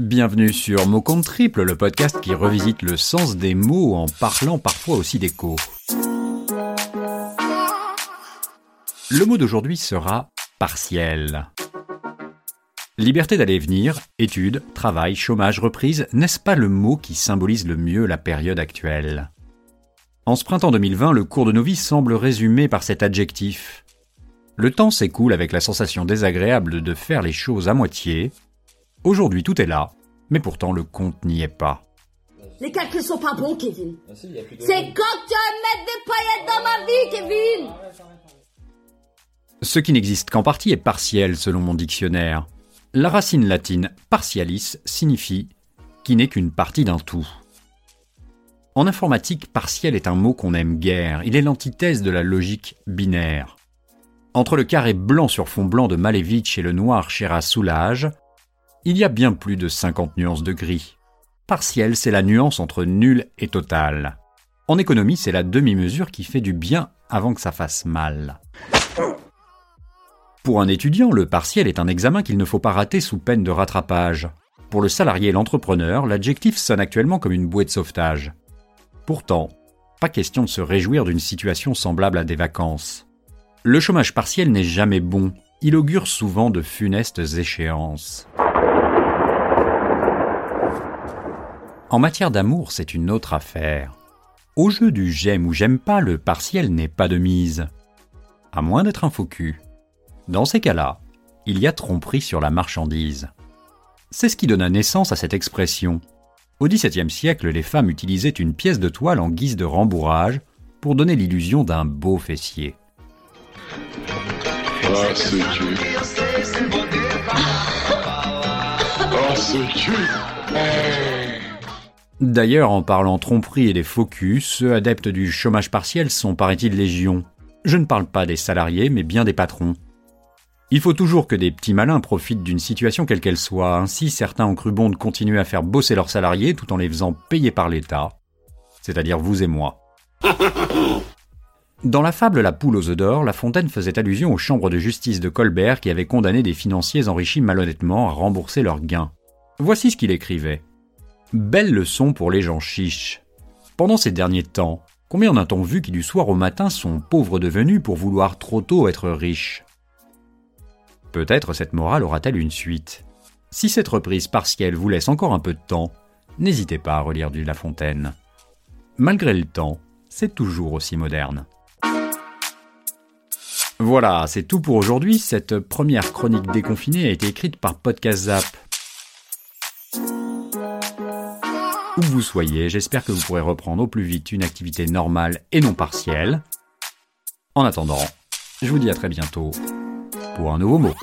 Bienvenue sur Mot Compte Triple, le podcast qui revisite le sens des mots en parlant parfois aussi d'écho. Le mot d'aujourd'hui sera partiel. Liberté d'aller et venir, études, travail, chômage, reprise, n'est-ce pas le mot qui symbolise le mieux la période actuelle? En ce printemps 2020, le cours de nos vies semble résumé par cet adjectif. Le temps s'écoule avec la sensation désagréable de faire les choses à moitié. Aujourd'hui tout est là, mais pourtant le compte n'y est pas. Les calculs sont pas bons, Kevin. C'est quand tu vas mettre des paillettes dans ma vie, Kevin Ce qui n'existe qu'en partie est partiel selon mon dictionnaire. La racine latine partialis signifie qui n'est qu'une partie d'un tout. En informatique, partiel est un mot qu'on aime guère. Il est l'antithèse de la logique binaire. Entre le carré blanc sur fond blanc de Malevich et le noir chez Soulage, il y a bien plus de 50 nuances de gris. Partiel, c'est la nuance entre nul et total. En économie, c'est la demi-mesure qui fait du bien avant que ça fasse mal. Pour un étudiant, le partiel est un examen qu'il ne faut pas rater sous peine de rattrapage. Pour le salarié et l'entrepreneur, l'adjectif sonne actuellement comme une bouée de sauvetage. Pourtant, pas question de se réjouir d'une situation semblable à des vacances. Le chômage partiel n'est jamais bon, il augure souvent de funestes échéances. En matière d'amour, c'est une autre affaire. Au jeu du j'aime ou j'aime pas, le partiel n'est pas de mise. À moins d'être un faux. Dans ces cas-là, il y a tromperie sur la marchandise. C'est ce qui donna naissance à cette expression. Au XVIIe siècle, les femmes utilisaient une pièce de toile en guise de rembourrage pour donner l'illusion d'un beau fessier. Ah, D'ailleurs, en parlant tromperie et des faux culs, ceux adeptes du chômage partiel sont, paraît-il, légion. Je ne parle pas des salariés, mais bien des patrons. Il faut toujours que des petits malins profitent d'une situation quelle qu'elle soit. Ainsi, certains ont cru bon de continuer à faire bosser leurs salariés tout en les faisant payer par l'État. C'est-à-dire vous et moi. Dans la fable La poule aux œufs d'or, La Fontaine faisait allusion aux chambres de justice de Colbert qui avaient condamné des financiers enrichis malhonnêtement à rembourser leurs gains. Voici ce qu'il écrivait. Belle leçon pour les gens chiches. Pendant ces derniers temps, combien en a-t-on vu qui du soir au matin sont pauvres devenus pour vouloir trop tôt être riches? Peut-être cette morale aura-t-elle une suite. Si cette reprise partielle vous laisse encore un peu de temps, n'hésitez pas à relire du La Fontaine. Malgré le temps, c'est toujours aussi moderne. Voilà, c'est tout pour aujourd'hui. Cette première chronique déconfinée a été écrite par Podcast Zap. Vous soyez, j'espère que vous pourrez reprendre au plus vite une activité normale et non partielle. En attendant, je vous dis à très bientôt pour un nouveau mot.